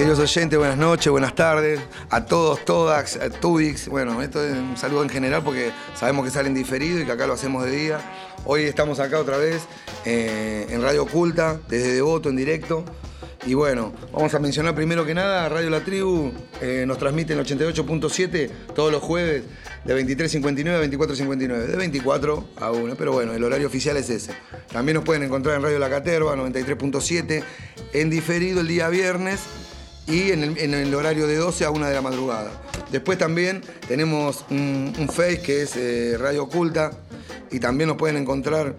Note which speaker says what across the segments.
Speaker 1: Queridos oyentes, buenas noches, buenas tardes, a todos, todas, a Tubix. Bueno, esto es un saludo en general porque sabemos que salen diferido y que acá lo hacemos de día. Hoy estamos acá otra vez eh, en Radio Oculta, desde Devoto, en directo. Y bueno, vamos a mencionar primero que nada, Radio La Tribu eh, nos transmite en 88.7 todos los jueves de 23.59 a 24.59, de 24 a 1, pero bueno, el horario oficial es ese. También nos pueden encontrar en Radio La Caterva, 93.7, en diferido el día viernes y en el, horario de 12 a 1 de la madrugada. Después también tenemos un, un Face que es eh, Radio Oculta y también nos pueden encontrar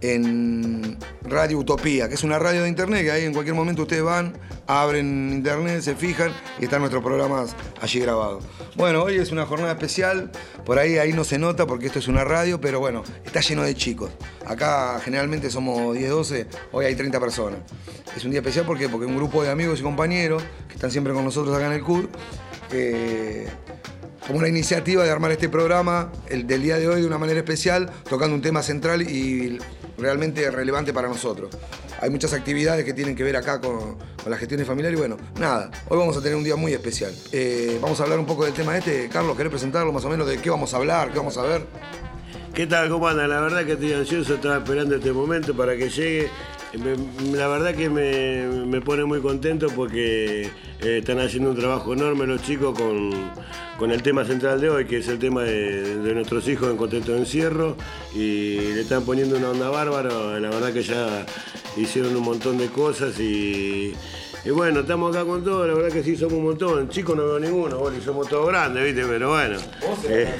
Speaker 1: en Radio Utopía, que es una radio de internet que ahí en cualquier momento ustedes van, abren internet, se fijan y están nuestros programas allí grabados. Bueno, hoy es una jornada especial, por ahí ahí no se nota porque esto es una radio, pero bueno, está lleno de chicos. Acá generalmente somos 10, 12, hoy hay 30 personas. Es un día especial ¿por qué? porque un grupo de amigos y compañeros que están siempre con nosotros acá en el CUD, eh, como una iniciativa de armar este programa el del día de hoy de una manera especial, tocando un tema central y realmente relevante para nosotros. Hay muchas actividades que tienen que ver acá con, con la gestión familiar y bueno, nada, hoy vamos a tener un día muy especial. Eh, vamos a hablar un poco del tema este. Carlos, ¿querés presentarlo más o menos de qué vamos a hablar, qué vamos a ver?
Speaker 2: ¿Qué tal? ¿Cómo? La verdad que estoy ansioso, estaba esperando este momento para que llegue. La verdad que me, me pone muy contento porque eh, están haciendo un trabajo enorme los chicos con, con el tema central de hoy, que es el tema de, de nuestros hijos en contexto de encierro, y le están poniendo una onda bárbara. La verdad que ya hicieron un montón de cosas y, y bueno, estamos acá con todo, la verdad que sí somos un montón. Chicos no veo ninguno, Boli, somos todos grandes, ¿viste? Pero bueno. Eh,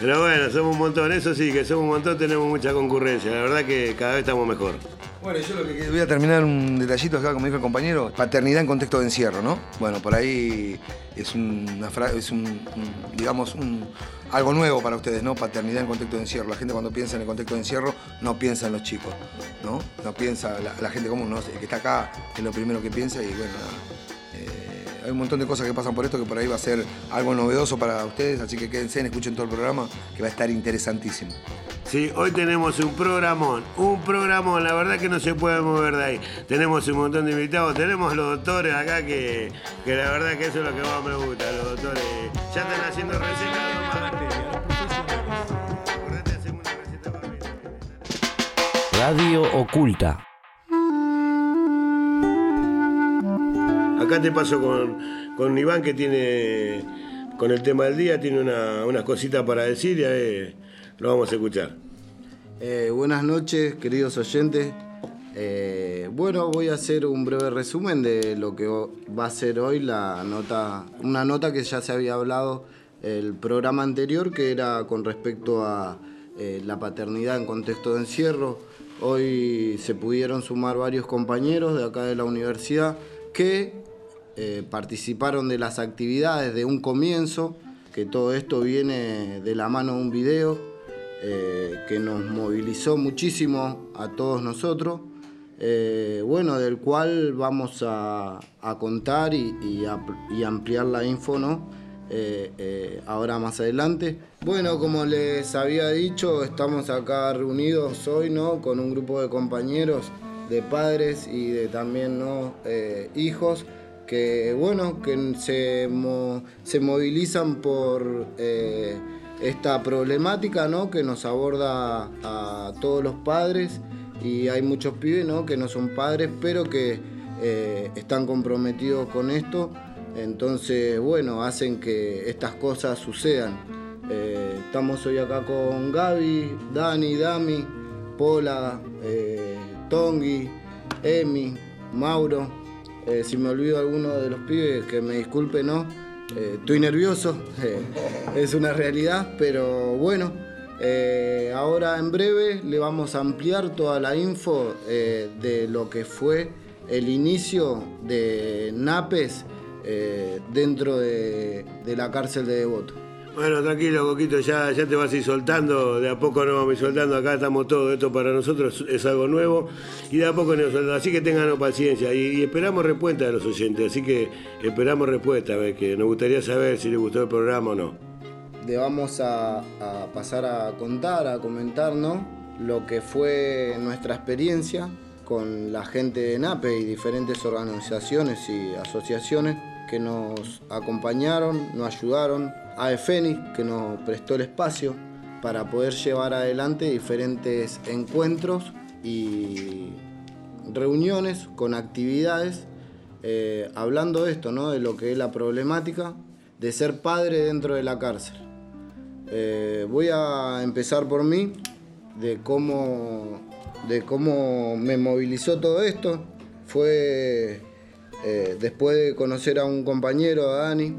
Speaker 2: pero bueno, somos un montón, eso sí, que somos un montón, tenemos mucha concurrencia. La verdad que cada vez estamos mejor.
Speaker 1: Bueno, yo lo que voy a terminar un detallito acá, como dijo el compañero, paternidad en contexto de encierro, ¿no? Bueno, por ahí es, una fra- es un, digamos, un, algo nuevo para ustedes, ¿no? Paternidad en contexto de encierro. La gente cuando piensa en el contexto de encierro no piensa en los chicos, ¿no? No piensa, la, la gente común, ¿no? El que está acá es lo primero que piensa y bueno, nada. Hay un montón de cosas que pasan por esto que por ahí va a ser algo novedoso para ustedes, así que quédense, escuchen todo el programa que va a estar interesantísimo.
Speaker 2: Sí, hoy tenemos un programón, un programón, la verdad que no se puede mover de ahí. Tenemos un montón de invitados, tenemos los doctores acá que, que la verdad que eso es lo que más me gusta, los doctores. Ya están haciendo recetas.
Speaker 3: Radio Oculta.
Speaker 2: Acá te paso con, con Iván que tiene, con el tema del día, tiene una- unas cositas para decir y a ver, lo vamos a escuchar.
Speaker 4: Eh, buenas noches, queridos oyentes. Eh, bueno, voy a hacer un breve resumen de lo que va a ser hoy la nota, una nota que ya se había hablado el programa anterior, que era con respecto a eh, la paternidad en contexto de encierro. Hoy se pudieron sumar varios compañeros de acá de la universidad que eh, participaron de las actividades de un comienzo, que todo esto viene de la mano de un video eh, que nos movilizó muchísimo a todos nosotros, eh, bueno, del cual vamos a, contar y, y ampliar la info, ¿no? Ahora más adelante. Bueno, como les había dicho, estamos acá reunidos hoy, ¿no? Con un grupo de compañeros, de padres y de también, ¿no? Hijos que bueno, que se, se movilizan por eh, esta problemática ¿no? que nos aborda a todos los padres y hay muchos pibes ¿no? que no son padres pero que eh, están comprometidos con esto, entonces bueno, hacen que estas cosas sucedan. Eh, estamos hoy acá con Gaby, Dani, Dami, Pola, Tongi, Emi, Mauro. Eh, si me olvido alguno de los pibes, que me disculpe, ¿no? Eh, estoy nervioso, eh, es una realidad, pero bueno, eh, ahora en breve le vamos a ampliar toda la info de lo que fue el inicio de NAPES dentro de, de la cárcel de Devoto.
Speaker 2: Bueno, tranquilo, Coquito, ya, ya te vas a ir soltando, de a poco nos vamos a ir soltando, acá estamos todos, esto para nosotros es algo nuevo. Y de a poco nos soltando, así que tengan paciencia. Y, esperamos respuesta de los oyentes, así que esperamos respuesta, a ver, que nos gustaría saber si les gustó el programa o no.
Speaker 4: Le vamos a pasar a contar, a comentarnos lo que fue nuestra experiencia con la gente de NAPE y diferentes organizaciones y asociaciones que nos acompañaron, nos ayudaron, a EFENIX que nos prestó el espacio para poder llevar adelante diferentes encuentros y reuniones con actividades eh, hablando de esto, ¿no? de lo que es la problemática de ser padre dentro de la cárcel. Eh, voy a empezar por mí, de cómo, de cómo me movilizó todo esto. Fue eh, después de conocer a un compañero, a Dani,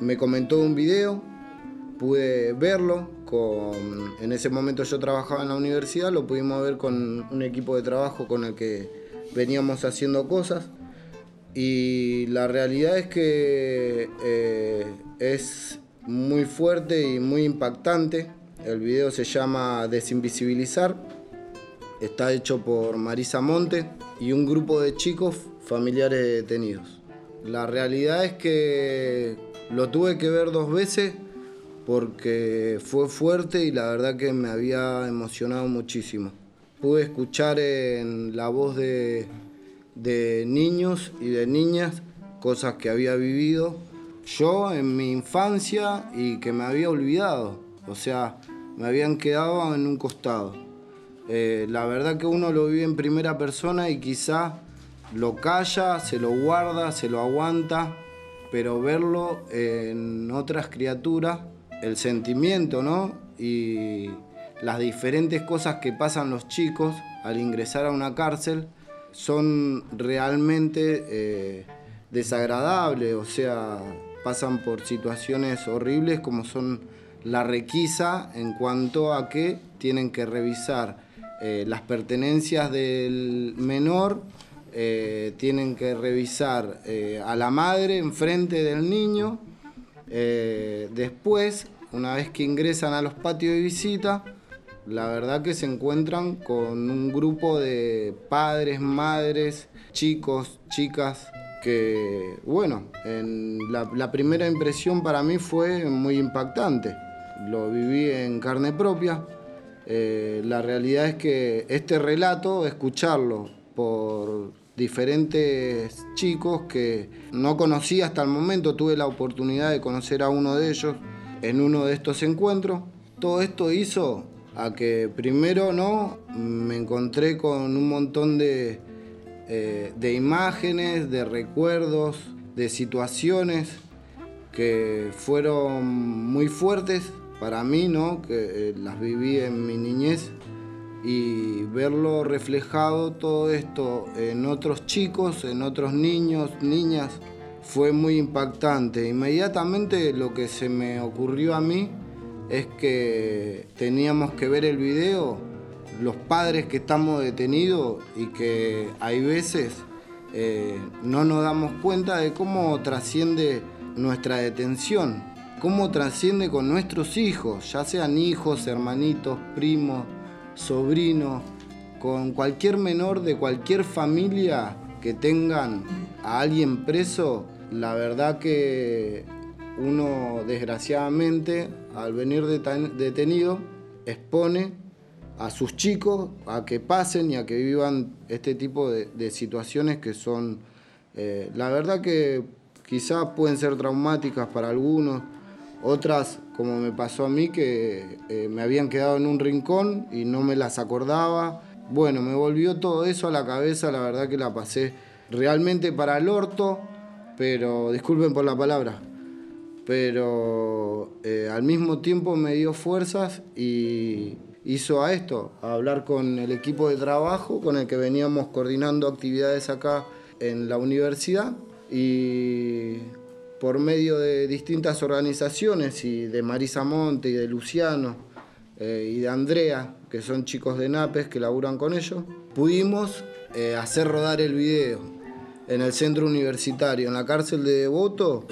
Speaker 4: me comentó un video, pude verlo, con, en ese momento yo trabajaba en la universidad, lo pudimos ver con un equipo de trabajo con el que veníamos haciendo cosas y la realidad es que eh, es muy fuerte y muy impactante. El video se llama Desinvisibilizar, está hecho por Marisa Monte y un grupo de chicos familiares de detenidos. La realidad es que lo tuve que ver dos veces porque fue fuerte y la verdad que me había emocionado muchísimo. Pude escuchar en la voz de, de niños y de niñas cosas que había vivido yo en mi infancia y que me había olvidado. O sea, me habían quedado en un costado. Eh, la verdad que uno lo vive en primera persona y quizá lo calla, se lo guarda, se lo aguanta, pero verlo en otras criaturas, el sentimiento, ¿no? Y las diferentes cosas que pasan los chicos al ingresar a una cárcel son realmente eh, desagradables, o sea, pasan por situaciones horribles como son la requisa en cuanto a que tienen que revisar eh, las pertenencias del menor, eh, tienen que revisar eh, a la madre enfrente del niño, después, una vez que ingresan a los patios de visita, la verdad que se encuentran con un grupo de padres, madres, chicos, chicas, que, bueno, en la, primera impresión para mí fue muy impactante. Lo viví en carne propia. Eh, la realidad es que este relato, escucharlo por diferentes chicos que no conocí hasta el momento, tuve la oportunidad de conocer a uno de ellos en uno de estos encuentros. Todo esto hizo a que primero no me encontré con un montón de, eh, de imágenes, de recuerdos, de situaciones que fueron muy fuertes para mí, ¿no? que eh, las viví en mi niñez y verlo reflejado todo esto en otros chicos, en otros niños, niñas, fue muy impactante. Inmediatamente lo que se me ocurrió a mí es que teníamos que ver el video los padres que estamos detenidos y que hay veces eh, no nos damos cuenta de cómo trasciende nuestra detención, cómo trasciende con nuestros hijos, ya sean hijos, hermanitos, primos, sobrinos, con cualquier menor de cualquier familia que tengan a alguien preso, la verdad que uno desgraciadamente al venir detenido expone a sus chicos a que pasen y a que vivan este tipo de, situaciones que son, eh, la verdad que quizás pueden ser traumáticas para algunos, otras como me pasó a mí que eh, me habían quedado en un rincón y no me las acordaba. Bueno, me volvió todo eso a la cabeza, la verdad que la pasé realmente para el orto, pero disculpen por la palabra, pero eh, al mismo tiempo me dio fuerzas y, hizo a esto, a hablar con el equipo de trabajo con el que veníamos coordinando actividades acá en la universidad y por medio de distintas organizaciones y de Marisa Monte y de Luciano eh, y de Andrea, que son chicos de NAPES que laburan con ellos, pudimos eh, hacer rodar el video. en el centro universitario, en la cárcel de Devoto,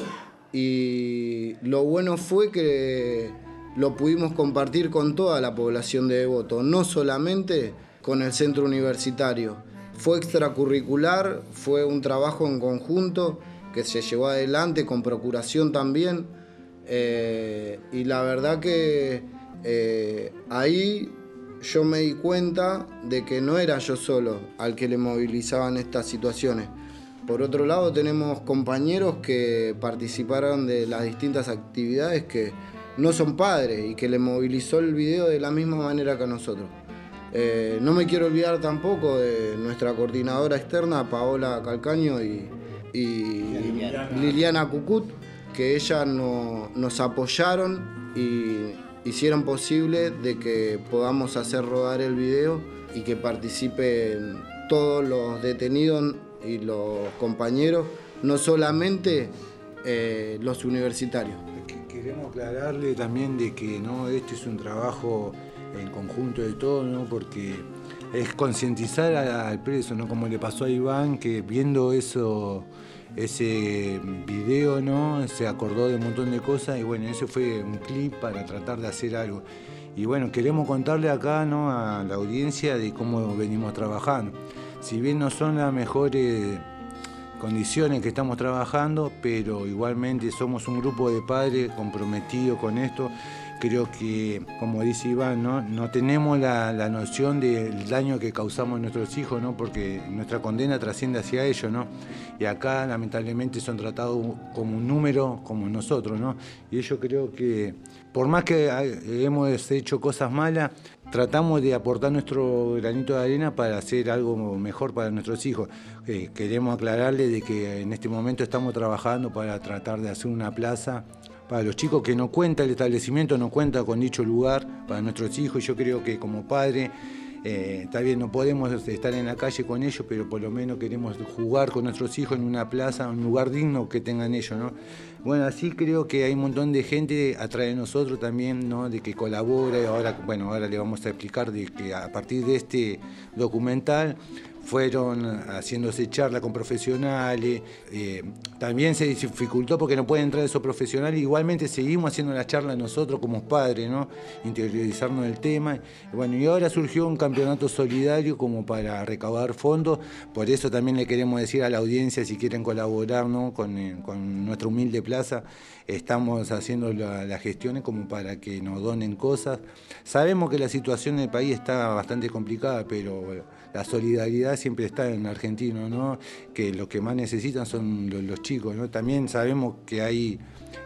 Speaker 4: y lo bueno fue que lo pudimos compartir con toda la población de Devoto, no solamente con el centro universitario. Fue extracurricular, fue un trabajo en conjunto que se llevó adelante con procuración también. Eh, y la verdad que eh, ahí yo me di cuenta de que no era yo solo al que le movilizaban estas situaciones. Por otro lado, tenemos compañeros que participaron de las distintas actividades que no son padres y que le movilizó el video de la misma manera que nosotros. Eh, no me quiero olvidar tampoco de nuestra coordinadora externa, Paola Calcaño y, Liliana Cucut, que ellas nos apoyaron y hicieron posible de que podamos hacer rodar el video y que participen todos los detenidos y los compañeros, no solamente eh, los universitarios.
Speaker 5: Queremos aclararle también de que no, este es un trabajo en conjunto de todos, ¿no? porque es concientizar al preso, ¿no? como le pasó a Iván, que viendo eso ese video, ¿no? Se acordó de un montón de cosas y bueno, ese fue un clip para tratar de hacer algo. Y bueno, queremos contarle acá, ¿no? A la audiencia de cómo venimos trabajando. Si bien no son las mejores condiciones que estamos trabajando, pero igualmente somos un grupo de padres comprometidos con esto creo que, como dice Iván, no, no tenemos la, noción del daño que causamos a nuestros hijos, ¿no? porque nuestra condena trasciende hacia ellos, ¿no? y acá lamentablemente son tratados como un número, como nosotros, ¿no? y yo creo que, por más que hemos hecho cosas malas, tratamos de aportar nuestro granito de arena para hacer algo mejor para nuestros hijos. Eh, queremos aclararles de que en este momento estamos trabajando para tratar de hacer una plaza para los chicos que no cuenta el establecimiento, no cuenta con dicho lugar para nuestros hijos. Yo creo que como padre, eh, está bien, no podemos estar en la calle con ellos, pero por lo menos queremos jugar con nuestros hijos en una plaza, un lugar digno que tengan ellos, ¿no? Bueno, así creo que hay un montón de gente atrás de nosotros también, ¿no? De que colabora. Ahora, bueno, ahora le vamos a explicar de que a partir de este documental fueron haciéndose charla con profesionales, eh, también se dificultó porque no pueden entrar esos profesionales, igualmente seguimos haciendo la charla nosotros como padres, ¿no? interiorizarnos del tema, bueno, y ahora surgió un campeonato solidario como para recaudar fondos, por eso también le queremos decir a la audiencia si quieren colaborar ¿no? con, eh, con nuestra humilde plaza, estamos haciendo las gestiones como para que nos donen cosas. Sabemos que la situación en el país está bastante complicada, pero la solidaridad siempre está en argentino, ¿no? que lo que más necesitan son los, chicos. ¿no? También sabemos que hay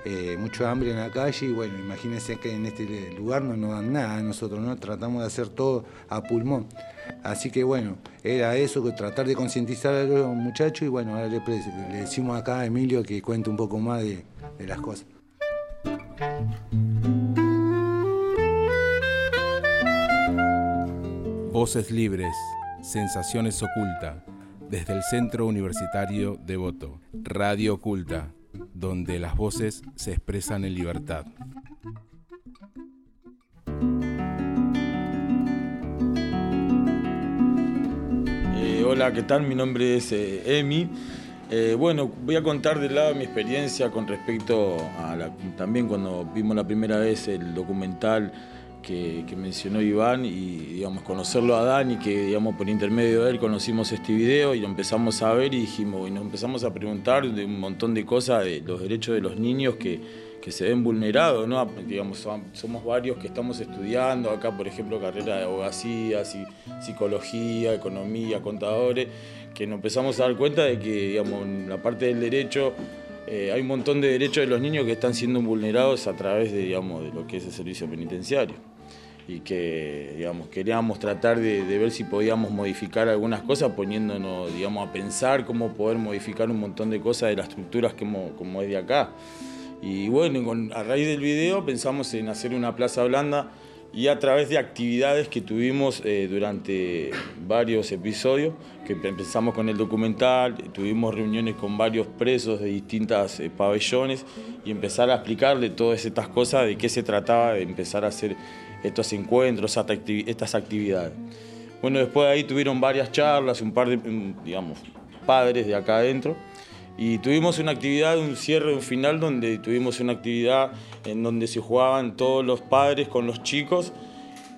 Speaker 5: eh, mucho hambre en la calle y bueno, imagínense que en este lugar no nos dan nada nosotros, ¿no? tratamos de hacer todo a pulmón. Así que bueno, era eso, tratar de concientizar a los muchachos y bueno, ahora le, decimos acá a Emilio que cuente un poco más de las cosas.
Speaker 6: Voces libres, sensaciones ocultas, desde el Centro Universitario de Voto, Radio Oculta, donde las voces se expresan en libertad.
Speaker 7: Eh, hola, ¿qué tal? Mi nombre es eh, Emi. Eh, bueno, voy a contar de lado mi experiencia con respecto a también cuando vimos la primera vez el documental que, mencionó Iván y digamos conocerlo a Dani, que digamos por intermedio de él conocimos este video y lo empezamos a ver y dijimos y nos empezamos a preguntar de un montón de cosas de los derechos de los niños que, se ven vulnerados, ¿no? Digamos, somos varios que estamos estudiando acá, por ejemplo, carrera de abogacía, psicología, economía, contadores que nos empezamos a dar cuenta de que, digamos, en la parte del derecho eh, hay un montón de derechos de los niños que están siendo vulnerados a través de, digamos, de lo que es el servicio penitenciario. Y que, digamos, queríamos tratar de, ver si podíamos modificar algunas cosas poniéndonos, digamos, a pensar cómo poder modificar un montón de cosas de las estructuras como, como es de acá. Y bueno, a raíz del video pensamos en hacer una plaza blanda y a través de actividades que tuvimos eh, durante varios episodios, que empezamos con el documental, tuvimos reuniones con varios presos de distintas eh, pabellones y empezar a explicarle todas estas cosas, de qué se trataba de empezar a hacer estos encuentros, estas actividades. Bueno, después de ahí tuvieron varias charlas, un par de, digamos, padres de acá adentro. Y tuvimos una actividad, un cierre, un final, donde tuvimos una actividad en donde se jugaban todos los padres con los chicos.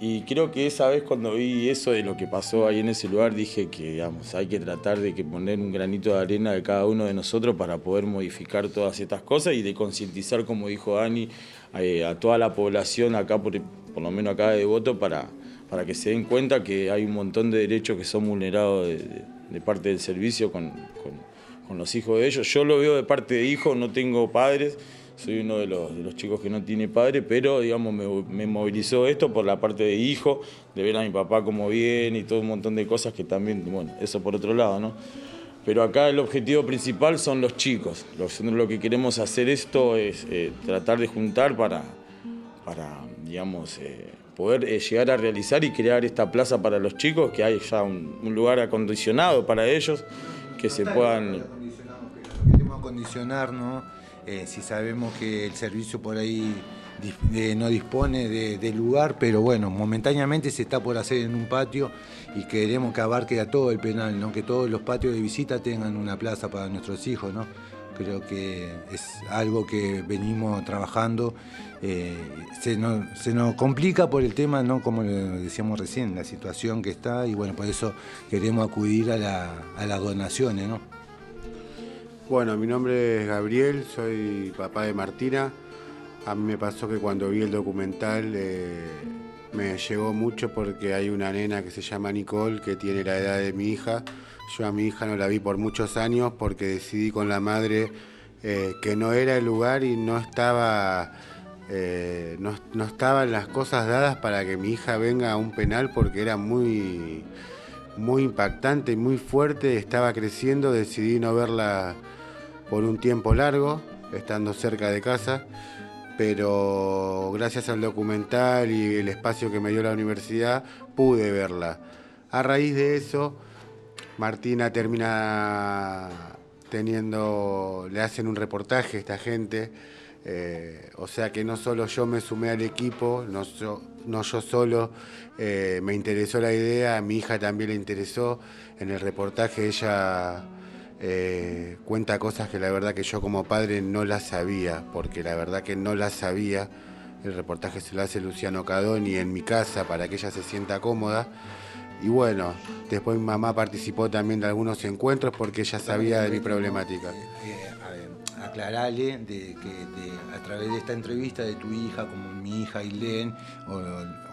Speaker 7: Y creo que esa vez cuando vi eso de lo que pasó ahí en ese lugar, dije que digamos, hay que tratar de que poner un granito de arena de cada uno de nosotros para poder modificar todas estas cosas y de concientizar, como dijo Dani, eh, a toda la población acá, por, por lo menos acá de Devoto, para, para que se den cuenta que hay un montón de derechos que son vulnerados de, parte del servicio con, con- los hijos de ellos. Yo lo veo de parte de hijos, no tengo padres, soy uno de los, chicos que no tiene padre, pero digamos me, movilizó esto por la parte de hijo, de ver a mi papá como bien y todo un montón de cosas que también, bueno, eso por otro lado, ¿no? Pero acá el objetivo principal son los chicos. Lo que queremos hacer esto es eh, tratar de juntar para, para digamos, eh, poder eh, llegar a realizar y crear esta plaza para los chicos, que hay ya un, un lugar acondicionado para ellos, que se puedan...
Speaker 5: queremos acondicionar, ¿no? Eh, si sabemos que el servicio por ahí no dispone de, de lugar, pero bueno, momentáneamente se está por hacer en un patio y queremos que abarque a todo el penal, ¿no? que todos los patios de visita tengan una plaza para nuestros hijos. ¿no? Creo que es algo que venimos trabajando. Eh, se, nos, se nos complica por el tema, ¿no? como decíamos recién, la situación que está y bueno, por eso queremos acudir a, la- a las donaciones. ¿no?
Speaker 8: Bueno, mi nombre es Gabriel, soy papá de Martina. A mí me pasó que cuando vi el documental eh, me llegó mucho porque hay una nena que se llama Nicole que tiene la edad de mi hija. Yo a mi hija no la vi por muchos años porque decidí con la madre eh, que no era el lugar y no estaba, eh, no, estaban las cosas dadas para que mi hija venga a un penal porque era muy, muy impactante y muy fuerte. Estaba creciendo, decidí no verla por un tiempo largo, estando cerca de casa, pero gracias al documental y el espacio que me dio la universidad pude verla. A raíz de eso, Martina termina teniendo, le hacen un reportaje a esta gente, eh, o sea que no solo yo me sumé al equipo, no, yo, yo solo, eh, me interesó la idea, a mi hija también le interesó, en el reportaje ella eh, cuenta cosas que la verdad que yo como padre no las sabía, porque la verdad que no las sabía. El reportaje se lo hace Luciano Cadoni en mi casa para que ella se sienta cómoda. Y bueno, después mi mamá participó también de algunos encuentros porque ella sabía de mi problemática.
Speaker 5: Aclarale de que a través de esta entrevista de tu hija, como mi hija Ailén, o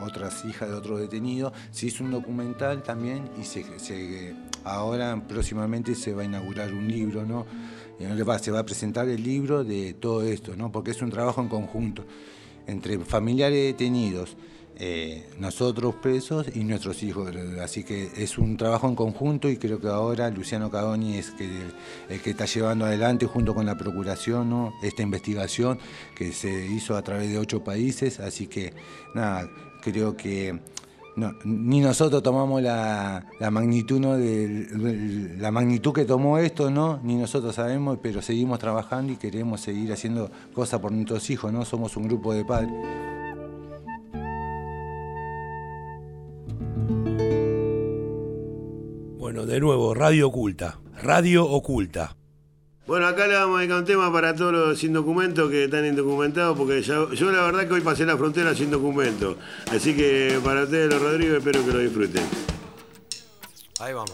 Speaker 5: otras hijas de otros detenidos, se hizo un documental también y se, se- ahora próximamente se va a inaugurar un libro, ¿no? Se va a presentar el libro de todo esto, ¿no? Porque es un trabajo en conjunto entre familiares detenidos, eh, nosotros presos y nuestros hijos. Así que es un trabajo en conjunto y creo que ahora Luciano Cadoni es que, el que está llevando adelante junto con la Procuración esta investigación que se hizo a través de ocho países. Así que nada, creo que ni nosotros tomamos la, magnitud ¿no? la magnitud que tomó esto, ¿no? ni nosotros sabemos, pero seguimos trabajando y queremos seguir haciendo cosas por nuestros hijos, ¿no? Somos un grupo de padres.
Speaker 3: Bueno, de nuevo, Radio Oculta. Radio Oculta.
Speaker 2: Bueno, acá le vamos a dedicar un tema para todos los sin documentos que están indocumentados, porque ya- yo la verdad que hoy pasé la frontera sin documento. Así que para ustedes los Rodríguez espero que lo disfruten.
Speaker 3: Ahí vamos.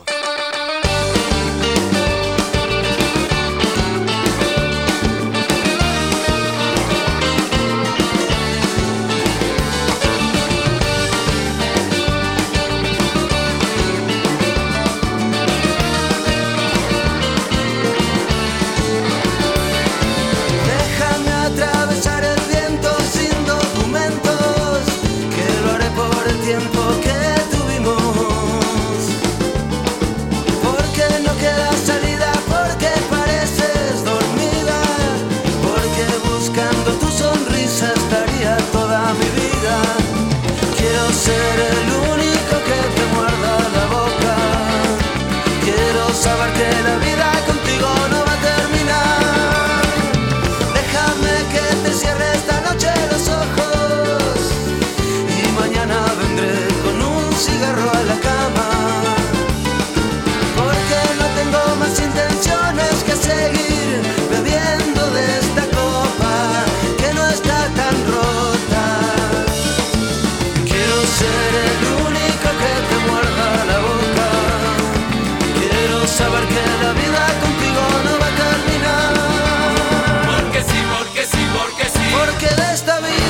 Speaker 9: esta vida.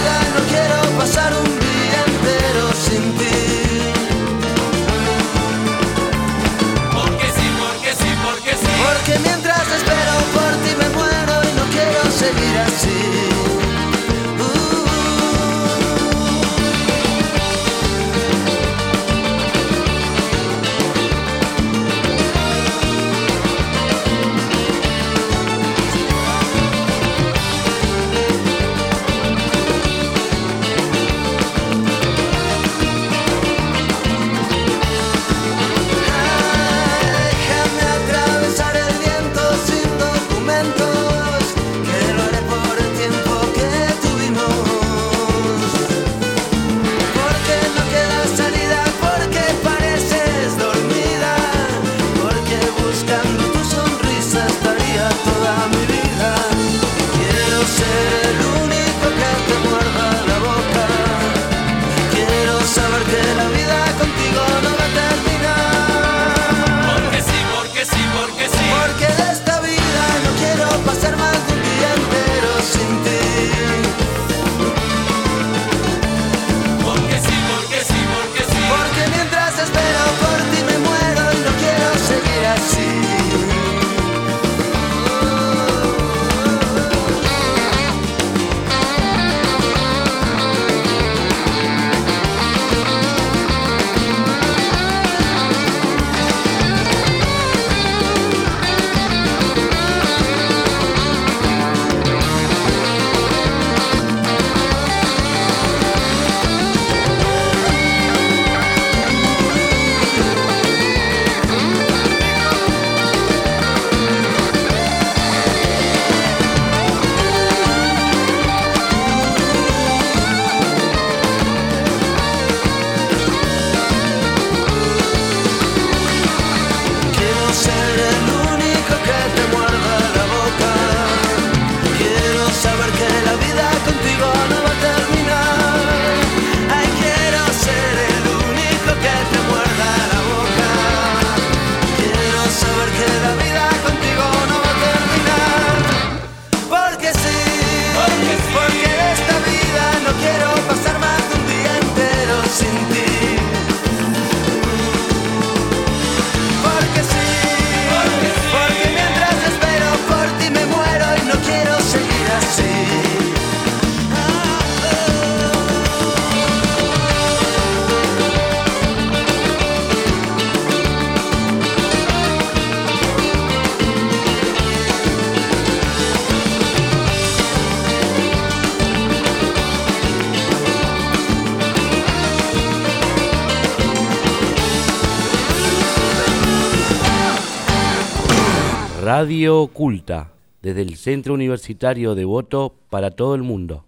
Speaker 10: Radio Oculta, desde el Centro Universitario de Voto para todo el mundo.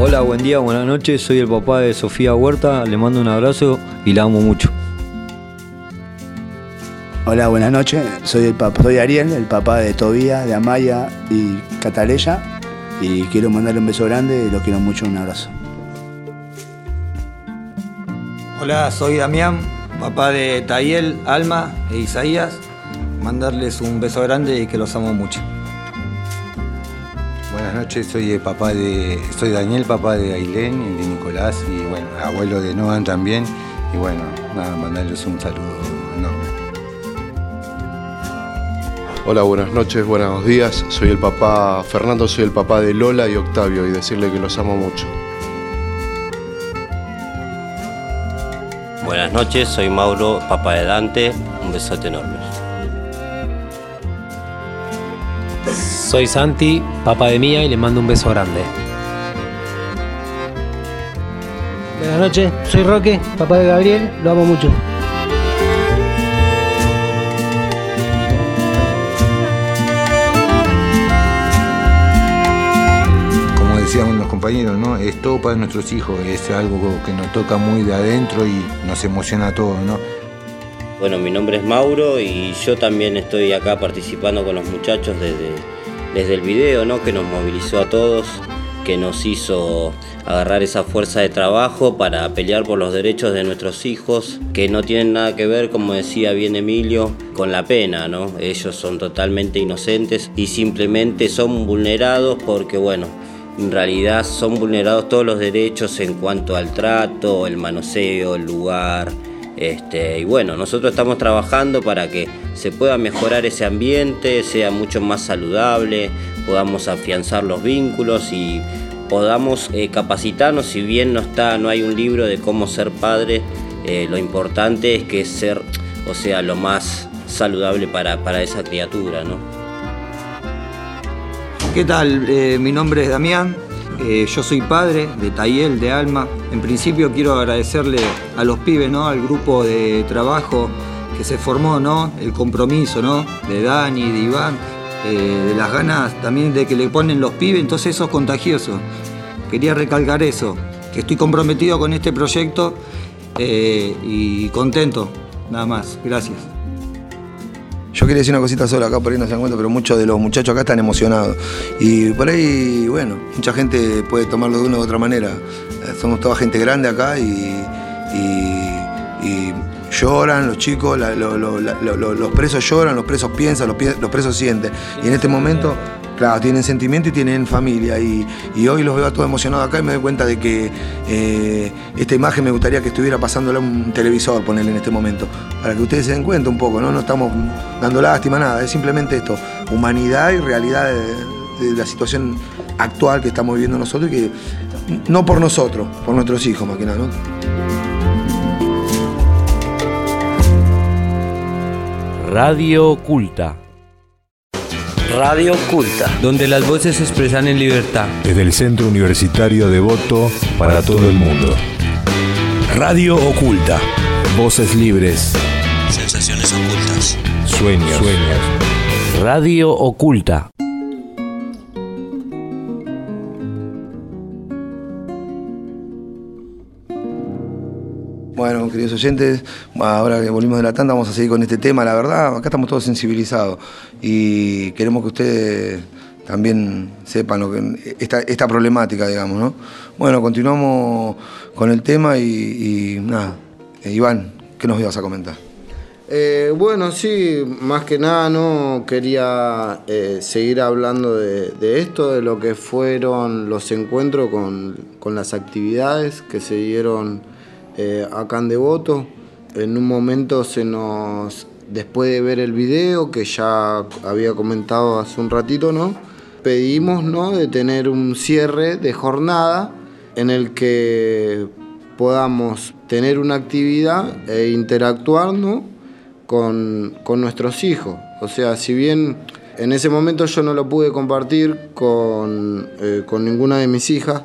Speaker 11: Hola, buen día, buenas noches. Soy el papá de Sofía Huerta. Le mando un abrazo y la amo mucho.
Speaker 12: Hola, buenas noches. Soy el papá, soy Ariel, el papá de Tobía, de Amaya y Cataleya. Y quiero mandarle un beso grande y los quiero mucho, un abrazo.
Speaker 13: Hola, soy Damián, papá de Tayel, Alma e Isaías. Mandarles un beso grande y que los amo mucho.
Speaker 5: Buenas noches, soy el papá de. Soy Daniel, papá de Ailén y de Nicolás y bueno, abuelo de Noan también. Y bueno, nada, mandarles un saludo enorme.
Speaker 14: Hola, buenas noches, buenos días. Soy el papá, Fernando, soy el papá de Lola y Octavio y decirle que los amo mucho.
Speaker 15: Noches, soy Mauro, papá de Dante. Un besote enorme.
Speaker 16: Soy Santi, papá de Mía y le mando un beso grande.
Speaker 17: Buenas noches, soy Roque, papá de Gabriel, lo amo mucho.
Speaker 5: Compañeros, ¿no? Es todo para nuestros hijos, es algo que nos toca muy de adentro y nos emociona a todos, ¿no?
Speaker 15: Bueno, mi nombre es Mauro y yo también estoy acá participando con los muchachos desde, desde el video, ¿no? Que nos movilizó a todos, que nos hizo agarrar esa fuerza de trabajo para pelear por los derechos de nuestros hijos, que no tienen nada que ver, como decía bien Emilio, con la pena, ¿no? Ellos son totalmente inocentes y simplemente son vulnerados porque, bueno, en realidad son vulnerados todos los derechos en cuanto al trato, el manoseo, el lugar. Este, y bueno, nosotros estamos trabajando para que se pueda mejorar ese ambiente, sea mucho más saludable, podamos afianzar los vínculos y podamos eh, capacitarnos, si bien no está, no hay un libro de cómo ser padre, eh, lo importante es que ser, o sea, lo más saludable para, para esa criatura, ¿no?
Speaker 13: ¿Qué tal? Eh, mi nombre es Damián, eh, yo soy padre de Tayel, de Alma. En principio quiero agradecerle a los pibes, ¿no? al grupo de trabajo que se formó, ¿no? el compromiso ¿no? de Dani, de Iván, eh, de las ganas también de que le ponen los pibes, entonces eso es contagioso. Quería recalcar eso, que estoy comprometido con este proyecto y contento, nada más. Gracias.
Speaker 1: Yo quería decir una cosita sola acá por ahí no se dan cuenta, pero muchos de los muchachos acá están emocionados. Y por ahí, bueno, mucha gente puede tomarlo de una u otra manera. Eh, Somos toda gente grande acá y, y- y lloran los chicos, los presos lloran, los presos piensan, los, pie- los presos sienten. Y en este momento, claro, tienen sentimiento y tienen familia. Y, hoy los veo a todos emocionados acá y me doy cuenta de que eh, esta imagen me gustaría que estuviera pasándola a un televisor, ponerle en este momento, para que ustedes se den cuenta un poco, ¿no? No estamos dando lástima, nada, es simplemente esto, humanidad y realidad de, de la situación actual que estamos viviendo nosotros y que no por nosotros, por nuestros hijos más que nada, ¿no?
Speaker 10: Radio Oculta.
Speaker 16: Radio Oculta, donde las voces se expresan en libertad.
Speaker 18: Desde el Centro Universitario de Voto para todo el mundo.
Speaker 3: Radio Oculta.
Speaker 6: Voces libres.
Speaker 10: Sensaciones ocultas.
Speaker 6: Sueños. Sueños.
Speaker 10: Radio Oculta.
Speaker 1: Bueno, queridos oyentes, ahora que volvimos de la tanda vamos a seguir con este tema. La verdad, acá estamos todos sensibilizados y queremos que ustedes también sepan lo que, esta, esta problemática, digamos, ¿no? Bueno, continuamos con el tema y, nada. Eh, Iván, ¿qué nos ibas a comentar?
Speaker 4: Eh, bueno, sí, más que nada no quería eh, seguir hablando de, de esto, de lo que fueron los encuentros con, con las actividades que se dieron eh, acá en Devoto. En un momento se nos, después de ver el video que ya había comentado hace un ratito, ¿no? Pedimos, ¿no? De tener un cierre de jornada en el que podamos tener una actividad e interactuar, ¿no? con, con nuestros hijos. O sea, si bien en ese momento yo no lo pude compartir con, eh, con ninguna de mis hijas,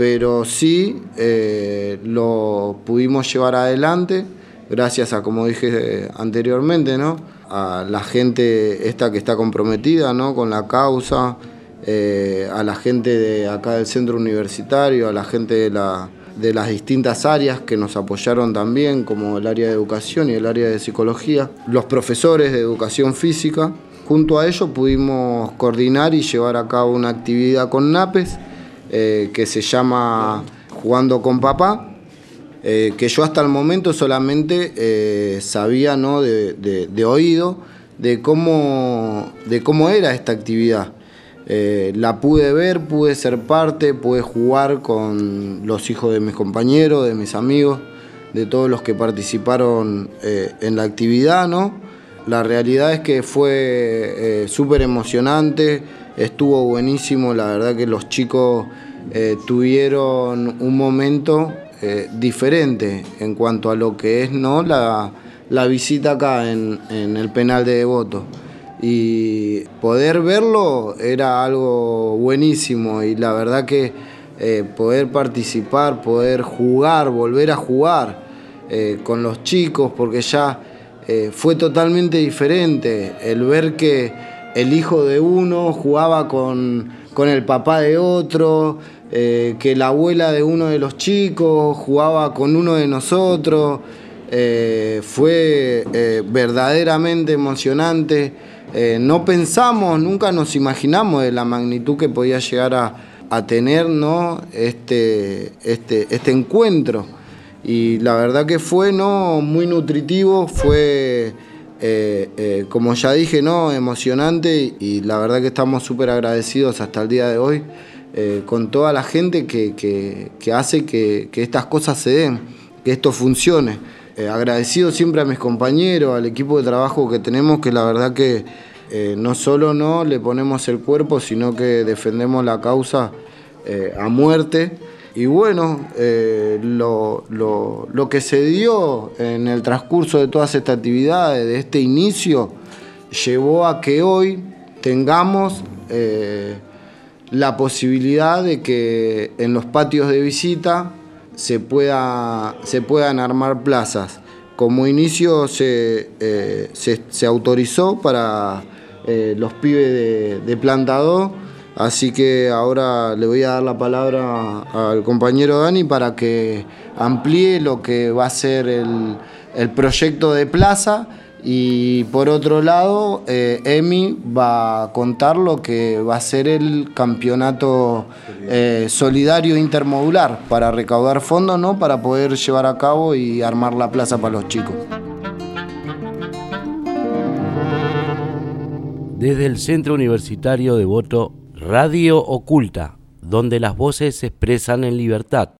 Speaker 4: pero sí eh, lo pudimos llevar adelante gracias a, como dije eh, anteriormente, ¿no? a la gente esta que está comprometida ¿no? con la causa, eh, a la gente de acá del centro universitario, a la gente de la, de las distintas áreas que nos apoyaron también, como el área de educación y el área de psicología, los profesores de educación física. Junto a ellos pudimos coordinar y llevar a cabo una actividad con NAPES eh, que se llama Jugando con Papá, eh, que yo hasta el momento solamente eh, sabía ¿no? de, de- oído de cómo, de cómo era esta actividad. La pude ver, pude ser parte, pude jugar con los hijos de mis compañeros, de mis amigos, de todos los que participaron en la actividad, ¿no? La realidad es que fue súper emocionante, estuvo buenísimo, la verdad que los chicos eh, tuvieron un momento eh, diferente en cuanto a lo que es ¿no? la, la visita acá en, en el penal de Devoto y poder verlo era algo buenísimo y la verdad que eh, poder participar, poder jugar, volver a jugar con los chicos, porque ya fue totalmente diferente el ver que el hijo de uno jugaba con, con el papá de otro, eh, que la abuela de uno de los chicos jugaba con uno de nosotros. Eh, fue eh, verdaderamente emocionante. No pensamos, nunca nos imaginamos de la magnitud que podía llegar a, a tener ¿no? este, este, este encuentro. Y la verdad que fue ¿no? muy nutritivo, fue, eh, eh, como ya dije, ¿no? emocionante y, la verdad que estamos súper agradecidos hasta el día de hoy eh, con toda la gente que, hace que, estas cosas se den, que esto funcione. Agradecido siempre a mis compañeros, al equipo de trabajo que tenemos, que la verdad que no solo no le ponemos el cuerpo, sino que defendemos la causa a muerte. Y bueno, eh, lo, lo- lo que se dio en el transcurso de todas estas actividades, de este inicio, llevó a que hoy tengamos eh, la posibilidad de que en los patios de visita se, pueda, se puedan armar plazas. Como inicio se, eh, se, se autorizó para los pibes de, de planta 2, así que ahora le voy a dar la palabra al compañero Dani para que amplíe lo que va a ser el, el proyecto de plaza y por otro lado, eh, Emi va a contar lo que va a ser el campeonato eh, solidario intermodular para recaudar fondos, ¿no? Para poder llevar a cabo y armar la plaza para los chicos.
Speaker 10: Desde el Centro Universitario de Voto, Radio Oculta, donde las voces se expresan en libertad.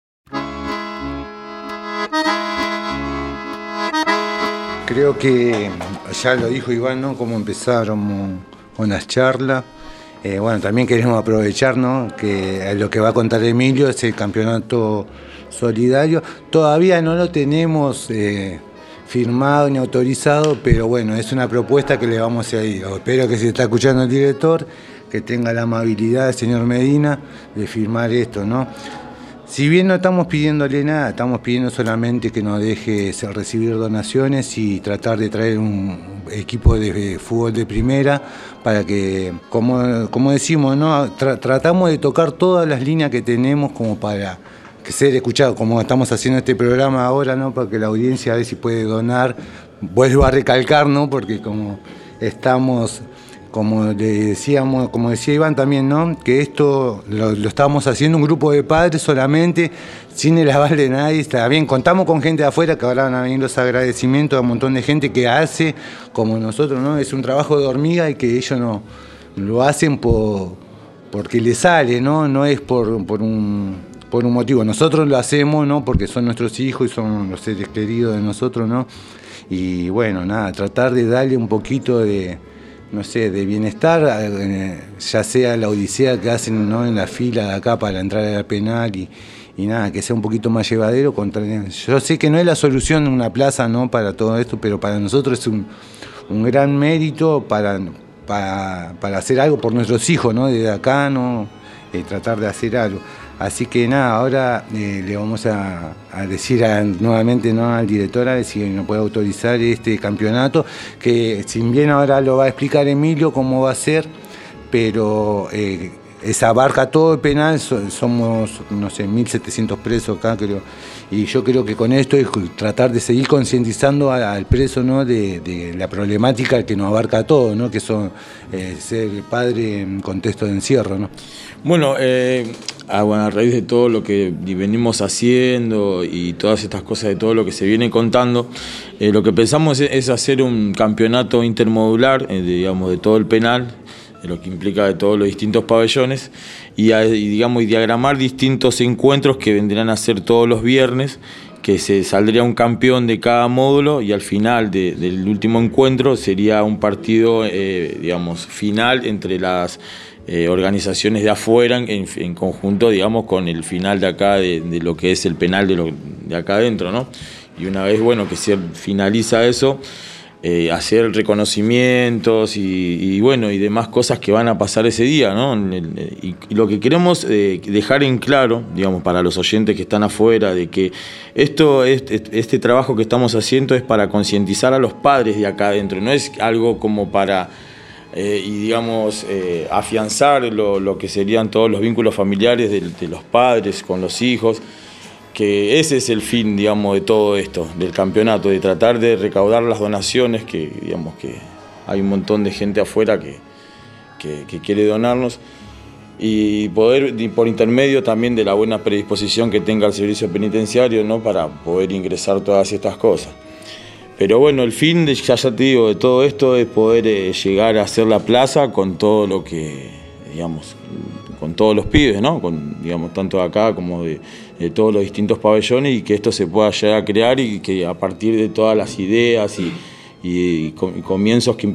Speaker 5: Creo que ya lo dijo Iván, ¿no? Cómo empezaron con las charlas. Eh, bueno, también queremos aprovechar, ¿no? Que lo que va a contar Emilio es el campeonato solidario. Todavía no lo tenemos eh, firmado ni autorizado, pero bueno, es una propuesta que le vamos a ir. Espero que se está escuchando el director, que tenga la amabilidad del señor Medina de firmar esto, ¿no? Si bien no estamos pidiéndole nada, estamos pidiendo solamente que nos deje recibir donaciones y tratar de traer un equipo de fútbol de primera para que, como, como decimos, ¿no? Tra- tratamos de tocar todas las líneas que tenemos como para que ser escuchado, como estamos haciendo este programa ahora, ¿no? Para que la audiencia a ver si puede donar. Vuelvo a recalcar, ¿no? Porque como estamos como decíamos, como decía Iván también, ¿no? Que esto lo, lo estábamos haciendo un grupo de padres solamente, sin el aval de nadie, está bien, contamos con gente de afuera que ahora van a venir los agradecimientos a un montón de gente que hace, como nosotros, ¿no? Es un trabajo de hormiga y que ellos no lo hacen por, porque les sale, ¿no? No es por, por un por un motivo. Nosotros lo hacemos, ¿no? Porque son nuestros hijos y son los seres queridos de nosotros, ¿no? Y bueno, nada, tratar de darle un poquito de, no sé, de bienestar, eh, ya sea la odisea que hacen ¿no? en la fila de acá para entrar al penal y, y nada, que sea un poquito más llevadero. Contra, yo sé que no es la solución una plaza ¿no? para todo esto, pero para nosotros es un, un gran mérito para, para, para hacer algo por nuestros hijos, ¿no? Desde acá, ¿no? Eh, tratar de hacer algo. Así que nada, ahora eh, le vamos a, decir nuevamente ¿no? al director a ver si nos puede autorizar este campeonato, que si bien ahora lo va a explicar Emilio cómo va a ser, pero eh, esa abarca todo el penal, so- somos, no sé, 1.700 presos acá, creo. Y yo creo que con esto es tratar de seguir concientizando al preso ¿no? de, la problemática que nos abarca a todos, ¿no? que son eh, ser padre en contexto de encierro. ¿no?
Speaker 7: Bueno, eh, a, bueno, a raíz de todo lo que venimos haciendo y todas estas cosas, de todo lo que se viene contando, eh, lo que pensamos es, hacer un campeonato intermodular, eh, digamos, de todo el penal, de lo que implica de todos los distintos pabellones, y, digamos, y diagramar distintos encuentros que vendrán a ser todos los viernes, que se saldría un campeón de cada módulo y al final de- del último encuentro sería un partido, eh, digamos, final entre las eh, organizaciones de afuera en, conjunto, digamos, con el final de acá de, lo que es el penal de, lo- de acá adentro, ¿no? Y una vez, bueno, que se finaliza eso, eh, hacer reconocimientos y, bueno, y demás cosas que van a pasar ese día, ¿no? El- Y, y lo que queremos eh, dejar en claro, digamos, para los oyentes que están afuera, de que esto, este, este trabajo que estamos haciendo es para concientizar a los padres de acá adentro, no es algo como para eh, y digamos eh, afianzar lo, lo que serían todos los vínculos familiares de, los padres con los hijos, que ese es el fin, digamos, de todo esto, del campeonato, de tratar de recaudar las donaciones, que digamos que hay un montón de gente afuera que, que, quiere donarnos y poder por intermedio también de la buena predisposición que tenga el servicio penitenciario ¿no? para poder ingresar todas estas cosas. Pero bueno, el fin, de, ya, ya de todo esto es poder eh, llegar a hacer la plaza con todo lo que, digamos, con todos los pibes, ¿no? Con, digamos, tanto de acá como de, todos los distintos pabellones y que esto se pueda llegar a crear y que a partir de todas las ideas y, y com- comienzos que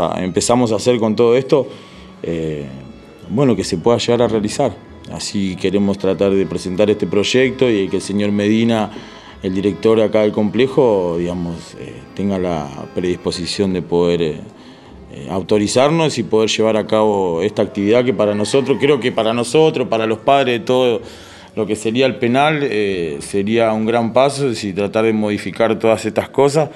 Speaker 7: a, empezamos a hacer con todo esto, eh, bueno, que se pueda llegar a realizar. Así queremos tratar de presentar este proyecto y que el señor Medina, el director acá del complejo, digamos, eh, tenga la predisposición de poder eh, eh, autorizarnos y poder llevar a cabo esta actividad que para nosotros, creo que para nosotros, para los padres de todo lo que sería el penal, sería un gran paso y tratar de modificar todas estas cosas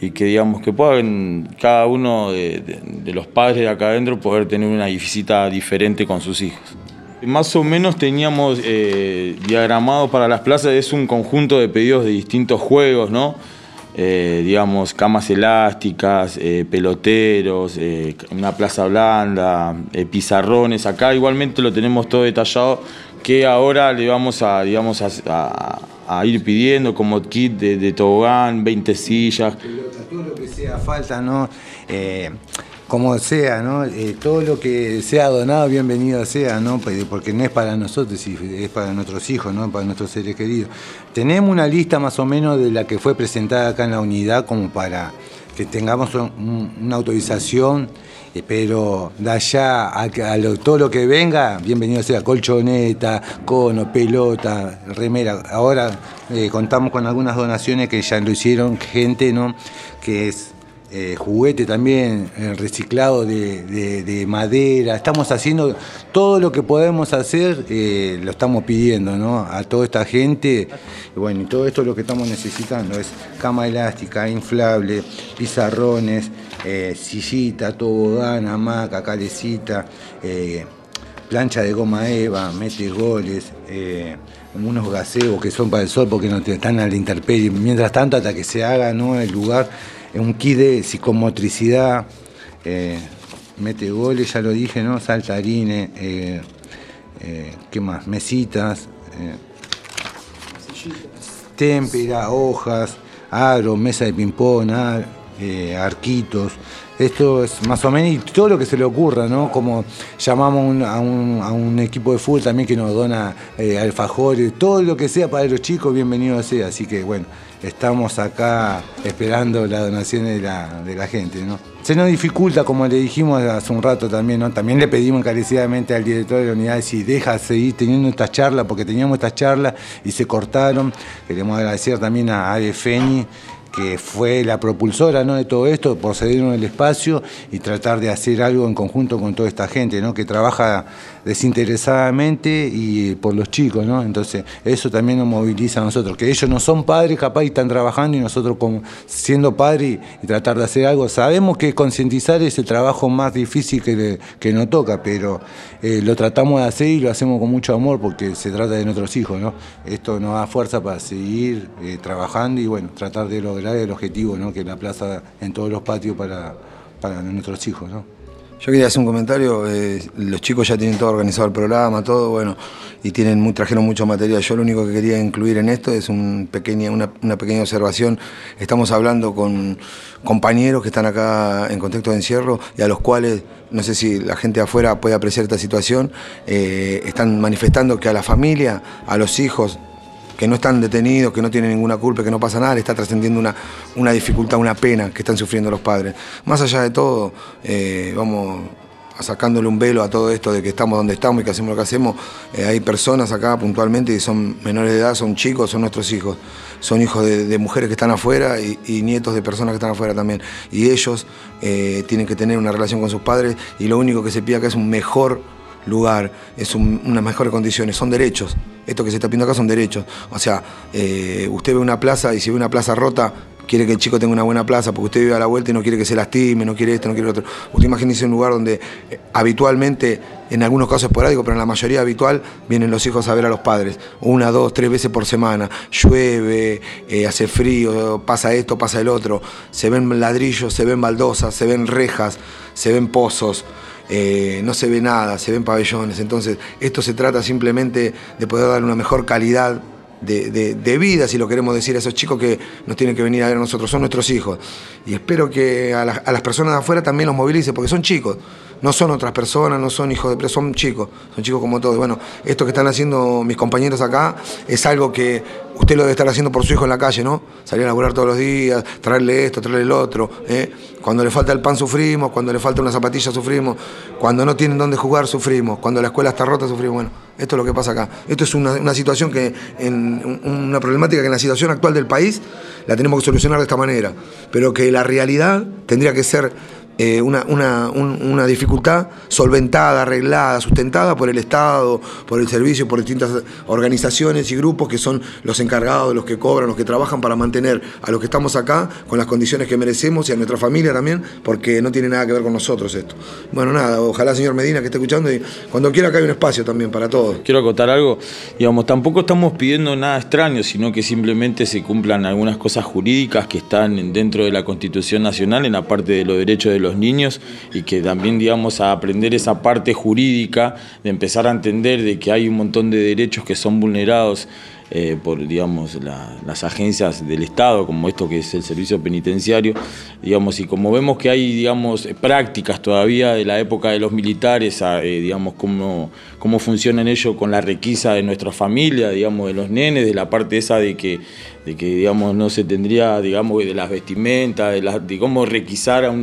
Speaker 7: y que digamos que puedan cada uno de, de- de los padres de acá adentro poder tener una visita diferente con sus hijos. Más o menos teníamos eh, diagramado para las plazas, es un conjunto de pedidos de distintos juegos, ¿no? Eh, digamos, camas elásticas, eh, peloteros, eh, una plaza blanda, pizarrones. Acá igualmente lo tenemos todo detallado que ahora le vamos a, digamos, a ir pidiendo como kit de, de tobogán, 20 sillas.
Speaker 5: todo lo que sea falta, ¿no? Como sea, ¿no? Eh, todo lo que sea donado, bienvenido sea, ¿no? Pues, Porque no es para nosotros, es para nuestros hijos, ¿no? Para nuestros seres queridos. Tenemos una lista más o menos de la que fue presentada acá en la unidad como para que tengamos un- una autorización, eh, pero de allá a, todo lo que venga, bienvenido sea colchoneta, cono, pelota, remera. Ahora eh, contamos con algunas donaciones que ya lo hicieron gente, ¿no? Que es eh, juguete también, reciclado de, de- de madera. Estamos haciendo todo lo que podemos hacer, eh, lo estamos pidiendo ¿no? a toda esta gente. Y bueno, y todo esto lo que estamos necesitando es cama elástica, inflable, pizarrones, eh, sillita, tobogán, hamaca, calecita, plancha de goma eva, mete goles. unos gaseos que son para el sol porque no te- están a la intemperie. Mientras tanto, hasta que se haga ¿no? el lugar, un kit de psicomotricidad, eh, mete goles, ya lo dije, ¿no? Saltarines, eh, eh, ¿qué más? Mesitas, témpera, hojas, aro, mesa de ping-pong, ar- arquitos. Esto es más o menos y todo lo que se le ocurra, ¿no? Como llamamos un- a, un, a un equipo de fútbol también que nos dona alfajores, todo lo que sea para los chicos, bienvenido sea. Así que bueno, estamos acá esperando las donaciones de la, de la gente, ¿no? Se nos dificulta, como le dijimos hace un rato también, ¿no? También le pedimos encarecidamente al director de la unidad si deja seguir teniendo estas charlas, porque teníamos estas charlas y se cortaron. Queremos agradecer también a Ave Feni, que fue la propulsora ¿no? de todo esto, por cedernos el espacio y tratar de hacer algo en conjunto con toda esta gente, ¿no? que trabaja desinteresadamente y por los chicos, ¿no? Entonces, eso también nos moviliza a nosotros, que ellos no son padres, capaz y están trabajando y nosotros como siendo padres y, tratar de hacer algo. Sabemos que concientizar es el trabajo más difícil que, que nos toca, pero eh, lo tratamos de hacer y lo hacemos con mucho amor porque se trata de nuestros hijos, ¿no? Esto nos da fuerza para seguir eh, trabajando y bueno, tratar de lograr el objetivo, ¿no? Que la plaza en todos los patios para, para nuestros hijos, ¿no?
Speaker 1: Yo quería hacer un comentario, eh, los chicos ya tienen todo organizado el programa, todo, bueno, y tienen trajeron mucho material. Yo lo único que quería incluir en esto es un pequeña, una, pequeña observación. Estamos hablando con compañeros que están acá en contexto de encierro y a los cuales, no sé si la gente afuera puede apreciar esta situación, eh, están manifestando que a la familia, a los hijos, que no están detenidos, que no tienen ninguna culpa, que no pasa nada, le está trascendiendo una, una dificultad, una pena que están sufriendo los padres. Más allá de todo, eh, vamos sacándole un velo a todo esto de que estamos donde estamos y que hacemos lo que hacemos. Eh, hay personas acá puntualmente que son menores de edad, son chicos, son nuestros hijos. Son hijos de, mujeres que están afuera y, y nietos de personas que están afuera también. Y ellos eh, tienen que tener una relación con sus padres y lo único que se pide acá es un mejor lugar, es un- unas mejores condiciones, son derechos. Esto que se está pidiendo acá son derechos. O sea, eh, usted ve una plaza y si ve una plaza rota, quiere que el chico tenga una buena plaza, porque usted vive a la vuelta y no quiere que se lastime, no quiere esto, no quiere lo otro. Usted imagínese un lugar donde eh, habitualmente, en algunos casos esporádicos, pero en la mayoría habitual, vienen los hijos a ver a los padres. Una, dos, tres veces por semana. Llueve, eh, hace frío, pasa esto, pasa el otro. Se ven ladrillos, se ven baldosas, se ven rejas, se ven pozos. Eh, no se ve nada, se ven pabellones. Entonces, esto se trata simplemente de poder dar una mejor calidad de, vida, si lo queremos decir, a esos chicos que nos tienen que venir a ver a nosotros, son nuestros hijos. Y espero que a, las- personas de afuera también los movilice, porque son chicos, no son otras personas, no son hijos de preso, son chicos, son chicos como todos. Bueno, esto que están haciendo mis compañeros acá es algo que usted lo debe estar haciendo por su hijo en la calle, ¿no? Salir a laburar todos los días, traerle esto, traerle el otro. ¿eh? Cuando le falta el pan sufrimos, cuando le falta una zapatilla sufrimos, cuando no tienen dónde jugar sufrimos, cuando la escuela está rota sufrimos. Bueno, esto es lo que pasa acá. Esto es una, situación que, una problemática que en la situación actual del país la tenemos que solucionar de esta manera, pero que la realidad tendría que ser eh, una, una- un- una dificultad solventada, arreglada, sustentada por el Estado, por el servicio, por distintas organizaciones y grupos que son los encargados, los que cobran, los que trabajan para mantener a los que estamos acá con las condiciones que merecemos y a nuestra familia también, porque no tiene nada que ver con nosotros esto. Bueno, nada, ojalá señor Medina que esté escuchando y cuando quiera que haya un espacio también para todos.
Speaker 7: Quiero acotar algo, digamos, tampoco estamos pidiendo nada extraño, sino que simplemente se cumplan algunas cosas jurídicas que están dentro de la Constitución Nacional en la parte de los derechos de los niños y que también, digamos, a aprender esa parte jurídica, de empezar a entender de que hay un montón de derechos que son vulnerados eh, por digamos la- las agencias del Estado, como esto que es el servicio penitenciario, digamos, y como vemos que hay digamos prácticas todavía de la época de los militares, eh, digamos cómo, cómo funcionan ellos con la requisa de nuestra familia, digamos, de los nenes, de la parte esa de que de que digamos no se tendría digamos de las vestimentas de, las- de cómo requisar a un